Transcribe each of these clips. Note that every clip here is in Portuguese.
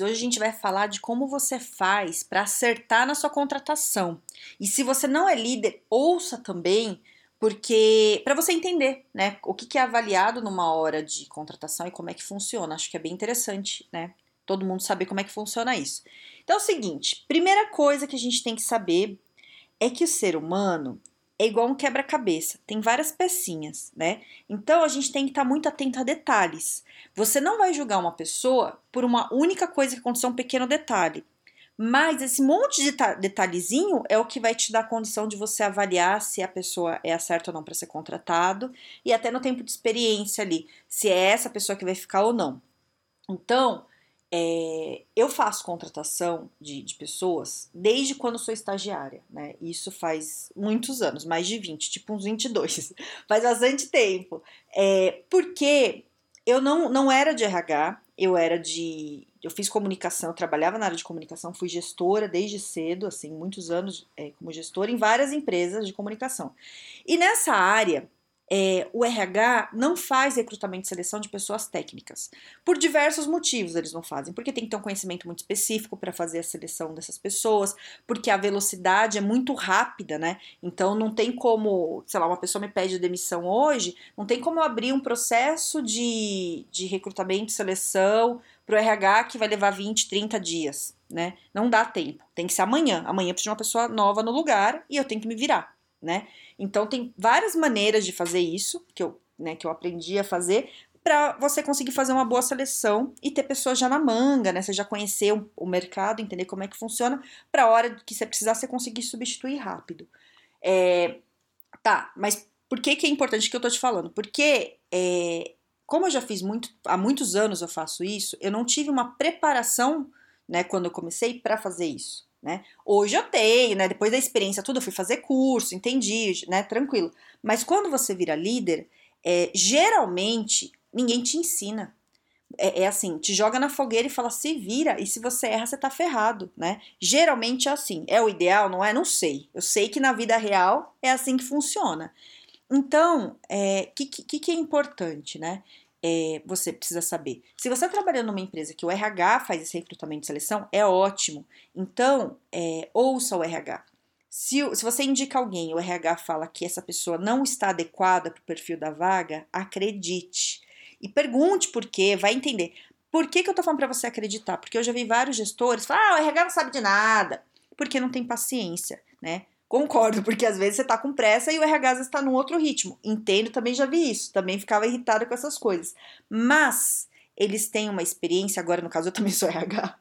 Hoje a gente vai falar de como você faz para acertar na sua contratação. E se você não é líder, ouça também, porque para você entender, né, o que, que é avaliado numa hora de contratação e como é que funciona. Acho que é bem interessante, né? Todo mundo saber como é que funciona isso. Então é o seguinte, primeira coisa que a gente tem que saber é que o ser humano é igual um quebra-cabeça, tem várias pecinhas, né? Então a gente tem que estar tá muito atento a detalhes. Você não vai julgar uma pessoa por uma única coisa que aconteceu, um pequeno detalhe. Mas esse monte de detalhezinho é o que vai te dar condição de você avaliar se a pessoa é a certa ou não para ser contratado e até no tempo de experiência ali, se é essa pessoa que vai ficar ou não. Então, é, eu faço contratação de, de, pessoas desde quando sou estagiária, né? Isso faz muitos anos, mais de 20, tipo uns 22, faz bastante tempo. É, porque eu não, não era de RH, eu era de. Eu fiz comunicação, eu trabalhava na área de comunicação, fui gestora desde cedo, assim, muitos anos é, como gestora em várias empresas de comunicação. E nessa área, é, o RH não faz recrutamento e seleção de pessoas técnicas. Por diversos motivos eles não fazem. Porque tem que ter um conhecimento muito específico para fazer a seleção dessas pessoas, porque a velocidade é muito rápida, né? Então não tem como, sei lá, uma pessoa me pede demissão hoje, não tem como eu abrir um processo de, de recrutamento e seleção para o RH que vai levar 20, 30 dias, né? Não dá tempo. Tem que ser amanhã. Amanhã precisa de uma pessoa nova no lugar e eu tenho que me virar, né? Então tem várias maneiras de fazer isso que eu, né, que eu aprendi a fazer para você conseguir fazer uma boa seleção e ter pessoas já na manga, né? Você já conhecer o, mercado, entender como é que funciona, para a hora que você precisar você conseguir substituir rápido. É, tá, mas por que, que é importante que eu tô te falando? Porque é, como eu já fiz muito, há muitos anos eu faço isso, eu não tive uma preparação, né, quando eu comecei para fazer isso né? Hoje eu tenho, né? Depois da experiência tudo, eu fui fazer curso, entendi, né? Tranquilo. Mas quando você vira líder, é, geralmente ninguém te ensina. É, é, assim, te joga na fogueira e fala se vira, e se você erra, você tá ferrado, né? Geralmente é assim. É o ideal, não é? Não sei. Eu sei que na vida real é assim que funciona. Então, o é, que, que, que é importante, né? É, você precisa saber. Se você está trabalhando numa empresa que o RH faz esse recrutamento de seleção, é ótimo. Então, é, ouça o RH. Se, se você indica alguém o RH fala que essa pessoa não está adequada para o perfil da vaga, acredite. E pergunte por quê, vai entender. Por que, que eu estou falando para você acreditar? Porque eu já vi vários gestores falar, ah, o RH não sabe de nada. Porque não tem paciência, né? Concordo, porque às vezes você tá com pressa e o RH às vezes tá num outro ritmo. Entendo, também já vi isso, também ficava irritada com essas coisas. Mas eles têm uma experiência, agora no caso eu também sou RH.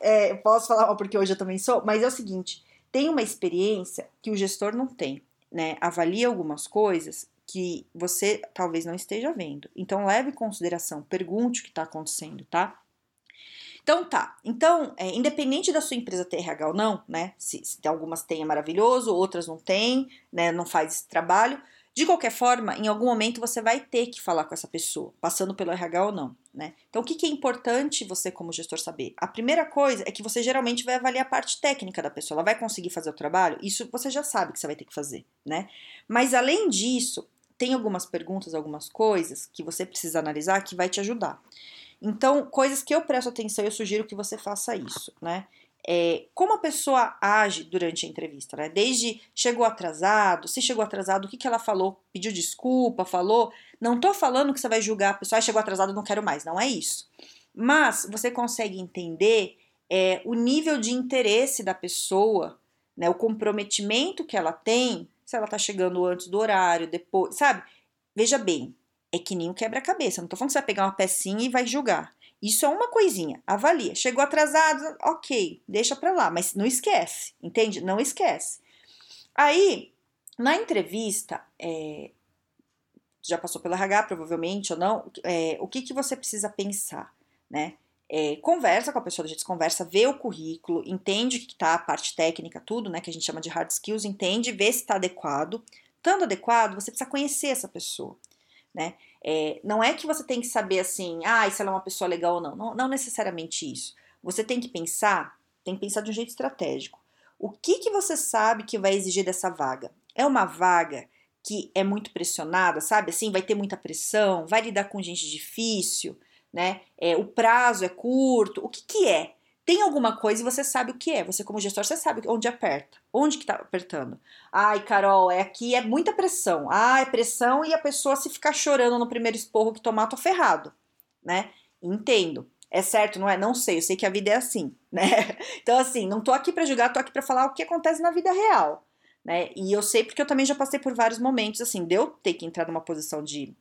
é, posso falar porque hoje eu também sou, mas é o seguinte: tem uma experiência que o gestor não tem, né? Avalia algumas coisas que você talvez não esteja vendo. Então leve em consideração, pergunte o que está acontecendo, tá? Então tá. Então, é, independente da sua empresa ter RH ou não, né? Se, se algumas têm é maravilhoso, outras não têm, né? Não faz esse trabalho. De qualquer forma, em algum momento você vai ter que falar com essa pessoa, passando pelo RH ou não, né? Então, o que, que é importante você, como gestor, saber? A primeira coisa é que você geralmente vai avaliar a parte técnica da pessoa. Ela vai conseguir fazer o trabalho? Isso você já sabe que você vai ter que fazer, né? Mas além disso, tem algumas perguntas, algumas coisas que você precisa analisar que vai te ajudar. Então, coisas que eu presto atenção, eu sugiro que você faça isso, né? É, como a pessoa age durante a entrevista, né? Desde chegou atrasado, se chegou atrasado, o que, que ela falou? Pediu desculpa, falou? Não tô falando que você vai julgar a pessoa, ah, chegou atrasado, não quero mais, não é isso. Mas você consegue entender é, o nível de interesse da pessoa, né? O comprometimento que ela tem, se ela tá chegando antes do horário, depois, sabe? Veja bem, é que nem o quebra-cabeça. Não tô falando que você vai pegar uma pecinha e vai julgar. Isso é uma coisinha. Avalia. Chegou atrasado, ok, deixa pra lá, mas não esquece, entende? Não esquece. Aí, na entrevista, é, já passou pela RH, provavelmente ou não, é, o que, que você precisa pensar, né? é, conversa com a pessoa, a gente conversa, vê o currículo, entende que tá a parte técnica, tudo, né, que a gente chama de hard skills, entende, vê se está adequado. Estando adequado, você precisa conhecer essa pessoa, né? É, não é que você tem que saber assim, ah, se ela é uma pessoa legal ou não. não. Não necessariamente isso. Você tem que pensar, tem que pensar de um jeito estratégico. O que, que você sabe que vai exigir dessa vaga? É uma vaga que é muito pressionada, sabe? Assim, vai ter muita pressão, vai lidar com gente difícil, né? É, o prazo é curto. O que, que é? Tem alguma coisa e você sabe o que é. Você, como gestor, você sabe onde aperta. Onde que tá apertando? Ai, Carol, é aqui é muita pressão. Ah, é pressão e a pessoa se ficar chorando no primeiro esporro que tomar, tô ferrado, né? Entendo. É certo, não é? Não sei, eu sei que a vida é assim, né? Então, assim, não tô aqui para julgar, tô aqui para falar o que acontece na vida real, né? E eu sei porque eu também já passei por vários momentos, assim, de eu ter que entrar numa posição de,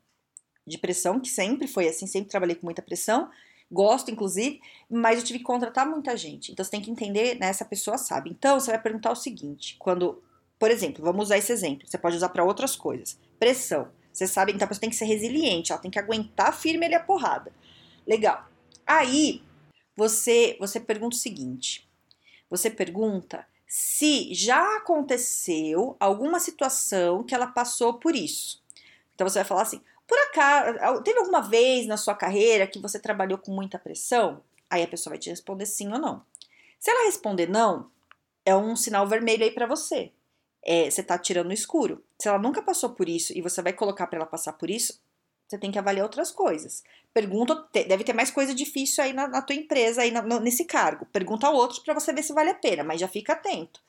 de pressão, que sempre foi assim, sempre trabalhei com muita pressão, gosto, inclusive, mas eu tive que contratar muita gente. Então você tem que entender, né? Essa pessoa sabe. Então você vai perguntar o seguinte: quando, por exemplo, vamos usar esse exemplo, você pode usar para outras coisas. Pressão. Você sabe, então a pessoa tem que ser resiliente, ela tem que aguentar firme ali a porrada. Legal. Aí você você pergunta o seguinte: você pergunta se já aconteceu alguma situação que ela passou por isso. Então você vai falar assim: por acaso, teve alguma vez na sua carreira que você trabalhou com muita pressão? Aí a pessoa vai te responder sim ou não. Se ela responder não, é um sinal vermelho aí para você. É, você tá tirando no escuro. Se ela nunca passou por isso e você vai colocar para ela passar por isso, você tem que avaliar outras coisas. Pergunta, deve ter mais coisa difícil aí na, na tua empresa, aí na, nesse cargo. Pergunta a outros para você ver se vale a pena, mas já fica atento.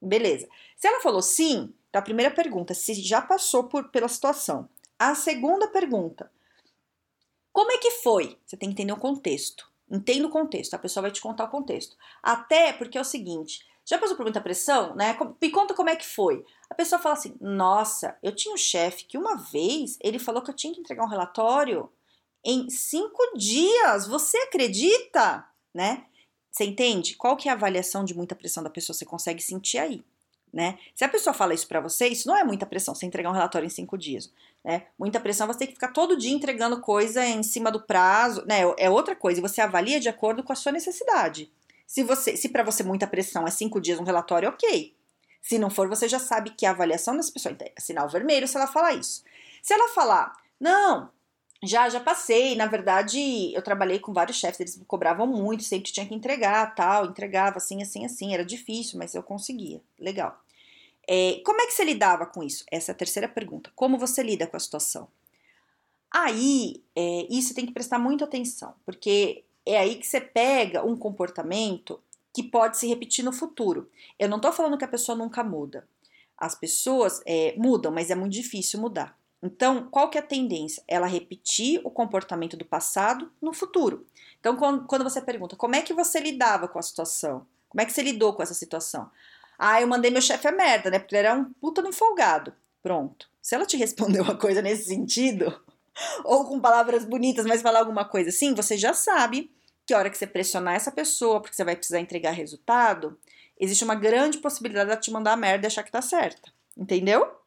Beleza. Se ela falou sim, tá a primeira pergunta, se já passou por, pela situação. A segunda pergunta: Como é que foi? Você tem que entender o contexto. Entenda o contexto, a pessoa vai te contar o contexto. Até porque é o seguinte: já passou por muita pressão, né? Me conta como é que foi. A pessoa fala assim: Nossa, eu tinha um chefe que uma vez ele falou que eu tinha que entregar um relatório em cinco dias. Você acredita? Né? Você entende? Qual que é a avaliação de muita pressão da pessoa? Você consegue sentir aí né? Se a pessoa fala isso para você, isso não é muita pressão, você entregar um relatório em cinco dias, né? Muita pressão você tem que ficar todo dia entregando coisa em cima do prazo, né? É outra coisa, e você avalia de acordo com a sua necessidade. Se você, se para você muita pressão é cinco dias um relatório, ok. Se não for, você já sabe que a avaliação dessa pessoa é sinal vermelho se ela falar isso. Se ela falar, não, já, já passei. Na verdade, eu trabalhei com vários chefes, eles me cobravam muito, sempre tinha que entregar, tal, entregava assim, assim, assim. Era difícil, mas eu conseguia. Legal. É, como é que você lidava com isso? Essa é a terceira pergunta. Como você lida com a situação? Aí, é, isso tem que prestar muita atenção, porque é aí que você pega um comportamento que pode se repetir no futuro. Eu não tô falando que a pessoa nunca muda. As pessoas é, mudam, mas é muito difícil mudar. Então, qual que é a tendência? Ela repetir o comportamento do passado no futuro. Então, quando você pergunta como é que você lidava com a situação, como é que você lidou com essa situação? Ah, eu mandei meu chefe a merda, né? Porque ele era um puta no folgado. Pronto. Se ela te respondeu uma coisa nesse sentido, ou com palavras bonitas, mas falar alguma coisa assim, você já sabe que a hora que você pressionar essa pessoa, porque você vai precisar entregar resultado, existe uma grande possibilidade de ela te mandar a merda e achar que tá certa. Entendeu?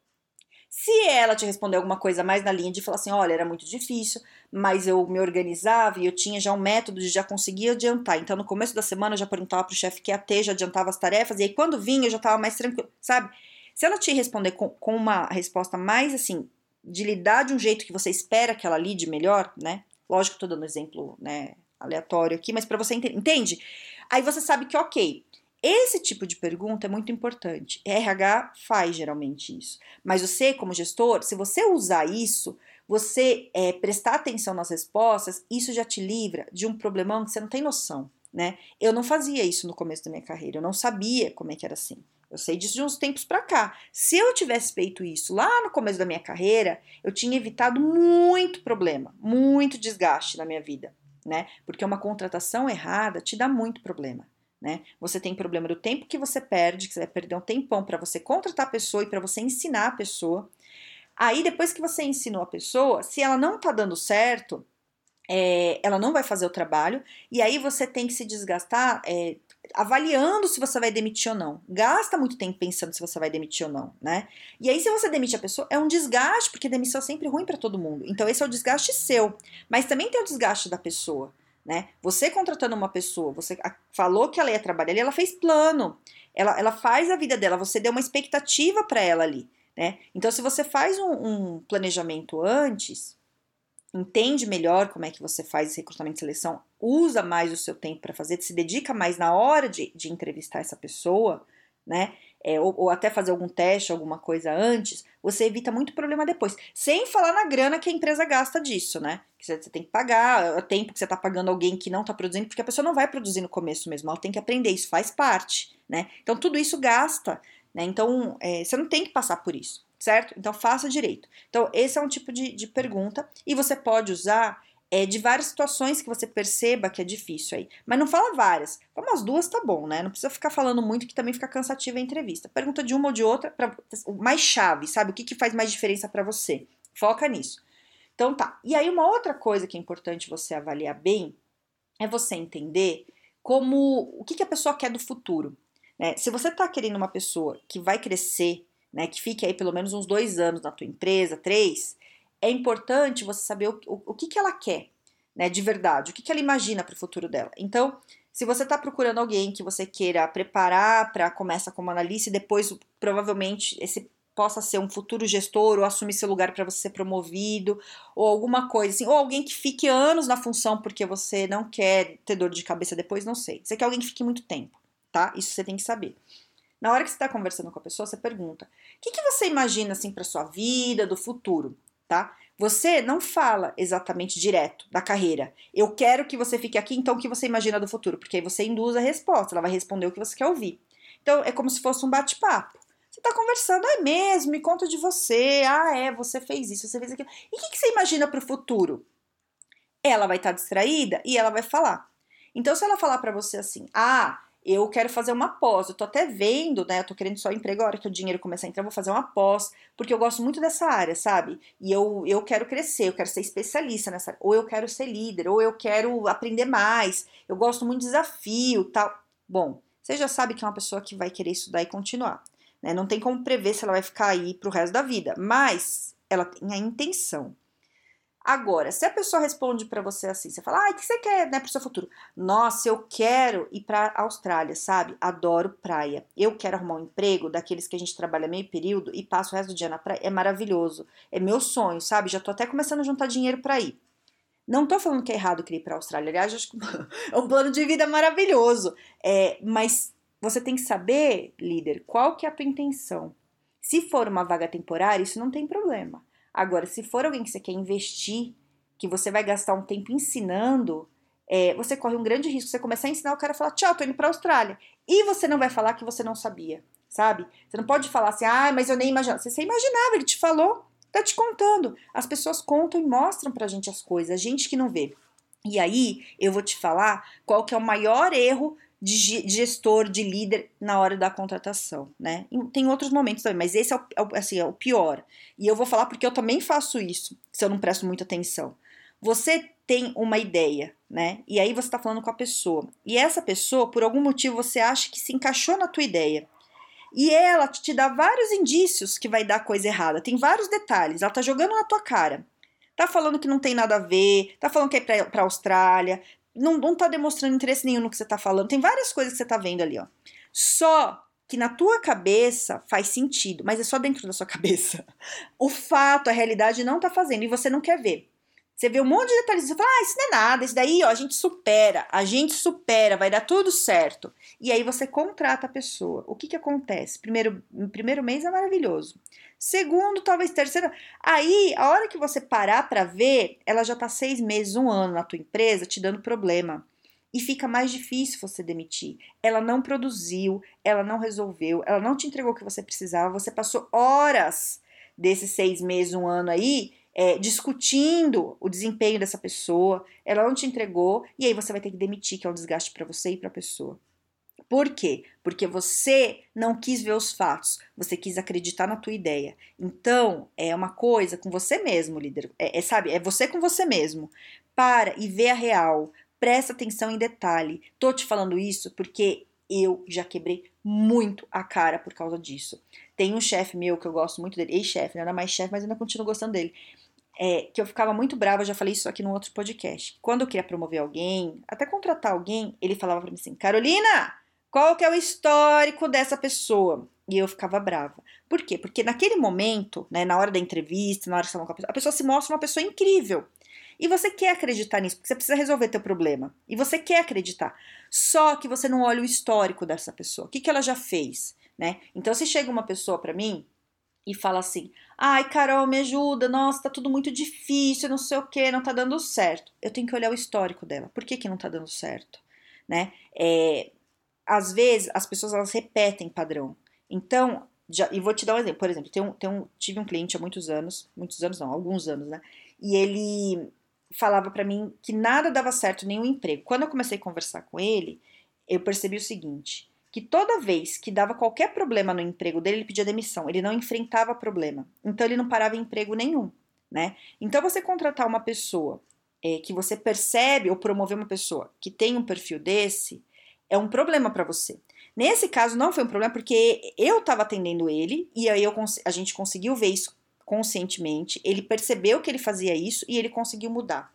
Se ela te responder alguma coisa mais na linha de falar assim, olha, era muito difícil, mas eu me organizava e eu tinha já um método de já conseguir adiantar. Então, no começo da semana, eu já perguntava pro chefe que ia ter, já adiantava as tarefas, e aí quando vinha, eu já tava mais tranquilo, sabe? Se ela te responder com, com uma resposta mais, assim, de lidar de um jeito que você espera que ela lide melhor, né? Lógico, tô dando exemplo, né, aleatório aqui, mas para você entender, entende? Aí você sabe que, ok, esse tipo de pergunta é muito importante. RH faz geralmente isso. Mas você, como gestor, se você usar isso, você é, prestar atenção nas respostas, isso já te livra de um problemão que você não tem noção, né? Eu não fazia isso no começo da minha carreira, eu não sabia como é que era assim. Eu sei disso de uns tempos para cá. Se eu tivesse feito isso lá no começo da minha carreira, eu tinha evitado muito problema, muito desgaste na minha vida, né? Porque uma contratação errada te dá muito problema né? Você tem problema do tempo que você perde, que você vai perder um tempão para você contratar a pessoa e para você ensinar a pessoa. Aí, depois que você ensinou a pessoa, se ela não tá dando certo, é, ela não vai fazer o trabalho, e aí você tem que se desgastar é, avaliando se você vai demitir ou não. Gasta muito tempo pensando se você vai demitir ou não, né? E aí, se você demite a pessoa, é um desgaste, porque demissão é sempre ruim para todo mundo. Então, esse é o desgaste seu. Mas também tem o desgaste da pessoa né? Você contratando uma pessoa, você falou que ela ia trabalhar ali, ela fez plano. Ela, ela faz a vida dela, você deu uma expectativa para ela ali, né? Então, se você faz um, um, planejamento antes, entende melhor como é que você faz esse recrutamento e seleção, usa mais o seu tempo para fazer, se dedica mais na hora de, de entrevistar essa pessoa, né? É, ou, ou, até fazer algum teste, alguma coisa antes, você evita muito problema depois. Sem falar na grana que a empresa gasta disso, né? Que você, tem que pagar, o tempo que você está pagando alguém que não está produzindo, porque a pessoa não vai produzir no começo mesmo, ela tem que aprender, isso faz parte, né? Então tudo isso gasta, né? Então é, você não tem que passar por isso, certo? Então faça direito. Então esse é um tipo de, de pergunta e você pode usar é, de várias situações que você perceba que é difícil aí. Mas não fala várias. Fala umas duas, tá bom, né? Não precisa ficar falando muito que também fica cansativa a entrevista. Pergunta de uma ou de outra, pra, mais chave, sabe? O que, que faz mais diferença para você? Foca nisso. Então tá. E aí, uma outra coisa que é importante você avaliar bem é você entender como o que, que a pessoa quer do futuro. Né? Se você tá querendo uma pessoa que vai crescer, né? Que fique aí pelo menos uns dois anos na tua empresa, três, é importante você saber o, o, o que, que ela quer, né, de verdade, o que, que ela imagina para o futuro dela. Então, se você está procurando alguém que você queira preparar para começar como analista e depois provavelmente esse possa ser um futuro gestor ou assumir seu lugar para você ser promovido ou alguma coisa assim, ou alguém que fique anos na função porque você não quer ter dor de cabeça depois, não sei. Você quer alguém que fique muito tempo, tá? Isso você tem que saber. Na hora que você está conversando com a pessoa, você pergunta: o que, que você imagina assim para sua vida, do futuro? Tá? Você não fala exatamente direto da carreira. Eu quero que você fique aqui, então o que você imagina do futuro? Porque aí você induz a resposta, ela vai responder o que você quer ouvir. Então é como se fosse um bate-papo. Você tá conversando, é mesmo, me conta de você. Ah, é, você fez isso, você fez aquilo. E o que, que você imagina para o futuro? Ela vai estar tá distraída e ela vai falar. Então, se ela falar para você assim, ah, eu quero fazer uma pós. Eu tô até vendo, né? Eu tô querendo só emprego a hora que o dinheiro começar a entrar, eu vou fazer uma pós, porque eu gosto muito dessa área, sabe? E eu, eu quero crescer, eu quero ser especialista nessa área, ou eu quero ser líder, ou eu quero aprender mais, eu gosto muito de desafio tal. Bom, você já sabe que é uma pessoa que vai querer estudar e continuar. Né? Não tem como prever se ela vai ficar aí pro resto da vida, mas ela tem a intenção. Agora, se a pessoa responde para você assim, você fala, ah, o que você quer, né, pro seu futuro? Nossa, eu quero ir pra Austrália, sabe? Adoro praia. Eu quero arrumar um emprego daqueles que a gente trabalha meio período e passa o resto do dia na praia. É maravilhoso. É meu sonho, sabe? Já tô até começando a juntar dinheiro para ir. Não tô falando que é errado querer ir pra Austrália. Aliás, acho que é um plano de vida maravilhoso. É, mas você tem que saber, líder, qual que é a tua intenção. Se for uma vaga temporária, isso não tem problema. Agora, se for alguém que você quer investir, que você vai gastar um tempo ensinando, é, você corre um grande risco. Você começar a ensinar o cara a falar, tchau, tô indo pra Austrália. E você não vai falar que você não sabia, sabe? Você não pode falar assim, ah, mas eu nem imaginava. Você, você imaginava, ele te falou, tá te contando. As pessoas contam e mostram pra gente as coisas, a gente que não vê. E aí, eu vou te falar qual que é o maior erro de gestor, de líder na hora da contratação, né? Tem outros momentos também, mas esse é o, é assim, é o pior. E eu vou falar porque eu também faço isso, se eu não presto muita atenção. Você tem uma ideia, né? E aí você está falando com a pessoa. E essa pessoa, por algum motivo, você acha que se encaixou na tua ideia. E ela te dá vários indícios que vai dar coisa errada. Tem vários detalhes. Ela tá jogando na tua cara. Tá falando que não tem nada a ver, tá falando que é pra, pra Austrália, não, não tá demonstrando interesse nenhum no que você tá falando. Tem várias coisas que você tá vendo ali, ó. Só que na tua cabeça faz sentido, mas é só dentro da sua cabeça. O fato, a realidade não tá fazendo e você não quer ver. Você vê um monte de detalhes, você fala, ah, isso não é nada, isso daí, ó, a gente supera, a gente supera, vai dar tudo certo. E aí você contrata a pessoa. O que que acontece? Primeiro, primeiro mês é maravilhoso. Segundo, talvez terceiro. Aí, a hora que você parar para ver, ela já tá seis meses, um ano na tua empresa, te dando problema. E fica mais difícil você demitir. Ela não produziu, ela não resolveu, ela não te entregou o que você precisava. Você passou horas desses seis meses, um ano aí, é, discutindo o desempenho dessa pessoa. Ela não te entregou e aí você vai ter que demitir, que é um desgaste para você e para a pessoa. Por quê? Porque você não quis ver os fatos, você quis acreditar na tua ideia. Então, é uma coisa com você mesmo, líder. É, é sabe, é você com você mesmo. Para e vê a real. Presta atenção em detalhe. Tô te falando isso porque eu já quebrei muito a cara por causa disso. Tem um chefe meu que eu gosto muito dele, ex-chefe, não era mais chefe, mas ainda continuo gostando dele. é, que eu ficava muito brava, eu já falei isso aqui no outro podcast. Quando eu queria promover alguém, até contratar alguém, ele falava para mim assim: Carolina, qual que é o histórico dessa pessoa? E eu ficava brava. Por quê? Porque naquele momento, né, na hora da entrevista, na hora que você com a pessoa, a pessoa se mostra uma pessoa incrível. E você quer acreditar nisso, porque você precisa resolver teu problema. E você quer acreditar. Só que você não olha o histórico dessa pessoa. O que, que ela já fez, né? Então, se chega uma pessoa para mim e fala assim: Ai, Carol, me ajuda, nossa, tá tudo muito difícil, não sei o que, não tá dando certo. Eu tenho que olhar o histórico dela. Por que, que não tá dando certo? Né? É, às vezes as pessoas elas repetem padrão. Então, já, e vou te dar um exemplo. Por exemplo, tem um, tem um, tive um cliente há muitos anos, muitos anos não, alguns anos, né? E ele falava para mim que nada dava certo, nenhum emprego. Quando eu comecei a conversar com ele, eu percebi o seguinte: que toda vez que dava qualquer problema no emprego dele, ele pedia demissão, ele não enfrentava problema. Então ele não parava em emprego nenhum, né? Então você contratar uma pessoa é, que você percebe ou promover uma pessoa que tem um perfil desse é um problema para você. Nesse caso não foi um problema porque eu estava atendendo ele e aí eu, a gente conseguiu ver isso conscientemente, ele percebeu que ele fazia isso e ele conseguiu mudar.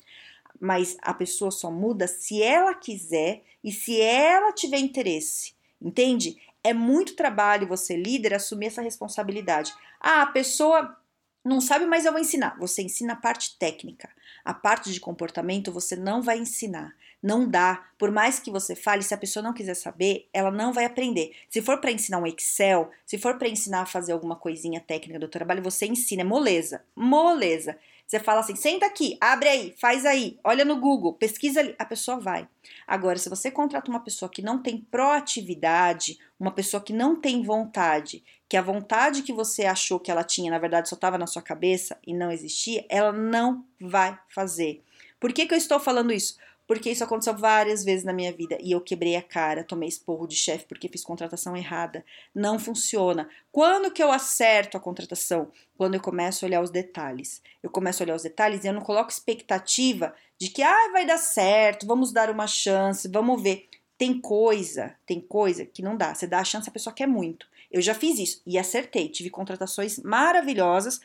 Mas a pessoa só muda se ela quiser e se ela tiver interesse. Entende? É muito trabalho você, líder, assumir essa responsabilidade. Ah, a pessoa não sabe, mas eu vou ensinar. Você ensina a parte técnica. A parte de comportamento você não vai ensinar. Não dá. Por mais que você fale, se a pessoa não quiser saber, ela não vai aprender. Se for para ensinar um Excel, se for para ensinar a fazer alguma coisinha técnica do trabalho, você ensina. É moleza. Moleza. Você fala assim: senta aqui, abre aí, faz aí, olha no Google, pesquisa ali. A pessoa vai. Agora, se você contrata uma pessoa que não tem proatividade, uma pessoa que não tem vontade, que a vontade que você achou que ela tinha, na verdade, só estava na sua cabeça e não existia, ela não vai fazer. Por que, que eu estou falando isso? Porque isso aconteceu várias vezes na minha vida e eu quebrei a cara, tomei esporro de chefe porque fiz contratação errada. Não funciona. Quando que eu acerto a contratação? Quando eu começo a olhar os detalhes. Eu começo a olhar os detalhes e eu não coloco expectativa de que ah, vai dar certo, vamos dar uma chance, vamos ver. Tem coisa, tem coisa que não dá. Você dá a chance, a pessoa quer muito. Eu já fiz isso e acertei. Tive contratações maravilhosas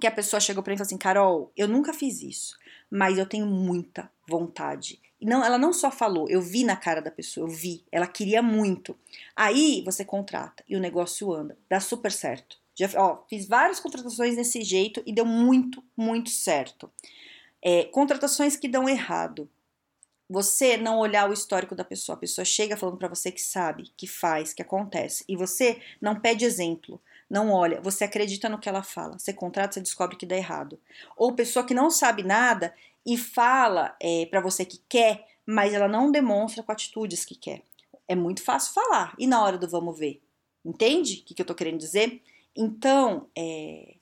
que a pessoa chegou para mim e falou assim: Carol, eu nunca fiz isso mas eu tenho muita vontade. E não, ela não só falou, eu vi na cara da pessoa, eu vi, ela queria muito. Aí você contrata e o negócio anda, dá super certo. Já, ó, fiz várias contratações desse jeito e deu muito, muito certo. É, contratações que dão errado. Você não olhar o histórico da pessoa, a pessoa chega falando para você que sabe, que faz, que acontece, e você não pede exemplo não olha, você acredita no que ela fala, você contrata, você descobre que dá errado. Ou pessoa que não sabe nada e fala é, para você que quer, mas ela não demonstra com atitudes que quer. É muito fácil falar, e na hora do vamos ver? Entende o que, que eu tô querendo dizer? Então, é,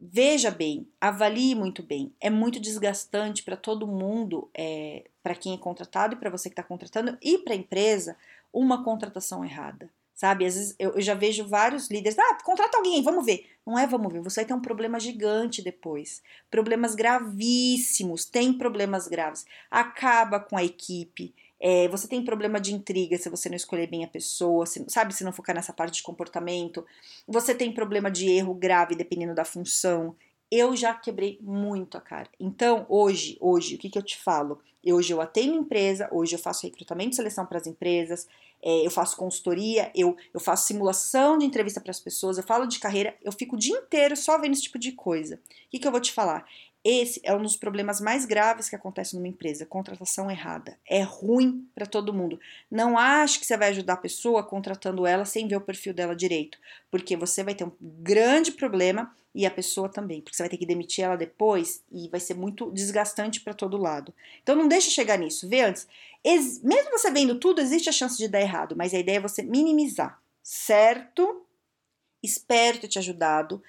veja bem, avalie muito bem. É muito desgastante para todo mundo, é, para quem é contratado e para você que está contratando, e para a empresa, uma contratação errada sabe? Às vezes eu, eu, já vejo vários líderes, ah, contrata alguém, vamos ver. Não é vamos ver, você vai ter um problema gigante depois. Problemas gravíssimos, tem problemas graves. Acaba com a equipe. É, você tem problema de intriga se você não escolher bem a pessoa, se, sabe? Se não focar nessa parte de comportamento. Você tem problema de erro grave dependendo da função. Eu já quebrei muito a cara. Então, hoje, hoje, o que, que eu te falo? Hoje eu atendo empresa, hoje eu faço recrutamento e seleção para as empresas, é, eu faço consultoria, eu, eu faço simulação de entrevista para as pessoas, eu falo de carreira, eu fico o dia inteiro só vendo esse tipo de coisa. O que, que eu vou te falar? Esse é um dos problemas mais graves que acontece numa empresa, contratação errada. É ruim para todo mundo. Não ache que você vai ajudar a pessoa contratando ela sem ver o perfil dela direito, porque você vai ter um grande problema e a pessoa também, porque você vai ter que demitir ela depois e vai ser muito desgastante para todo lado. Então não deixe chegar nisso, vê antes. Ex mesmo você vendo tudo, existe a chance de dar errado, mas a ideia é você minimizar, certo? Espero ter te ajudado.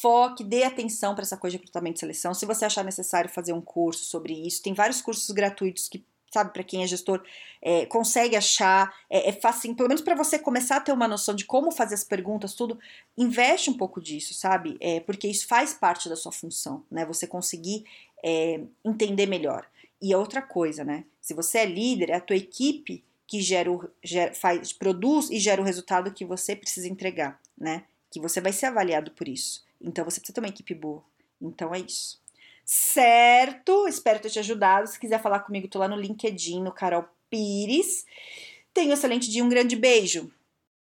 Foque, dê atenção para essa coisa de recrutamento e seleção. Se você achar necessário fazer um curso sobre isso, tem vários cursos gratuitos que sabe, para quem é gestor, é, consegue achar, é, é fácil, pelo menos para você começar a ter uma noção de como fazer as perguntas, tudo, investe um pouco disso, sabe? É, porque isso faz parte da sua função, né? Você conseguir é, entender melhor. E outra coisa, né? Se você é líder, é a tua equipe que gera, o, gera faz, produz e gera o resultado que você precisa entregar, né? Que você vai ser avaliado por isso. Então você precisa ter uma equipe boa. Então é isso. Certo? Espero ter te ajudado. Se quiser falar comigo, tô lá no LinkedIn, no Carol Pires. Tenha um excelente dia, um grande beijo.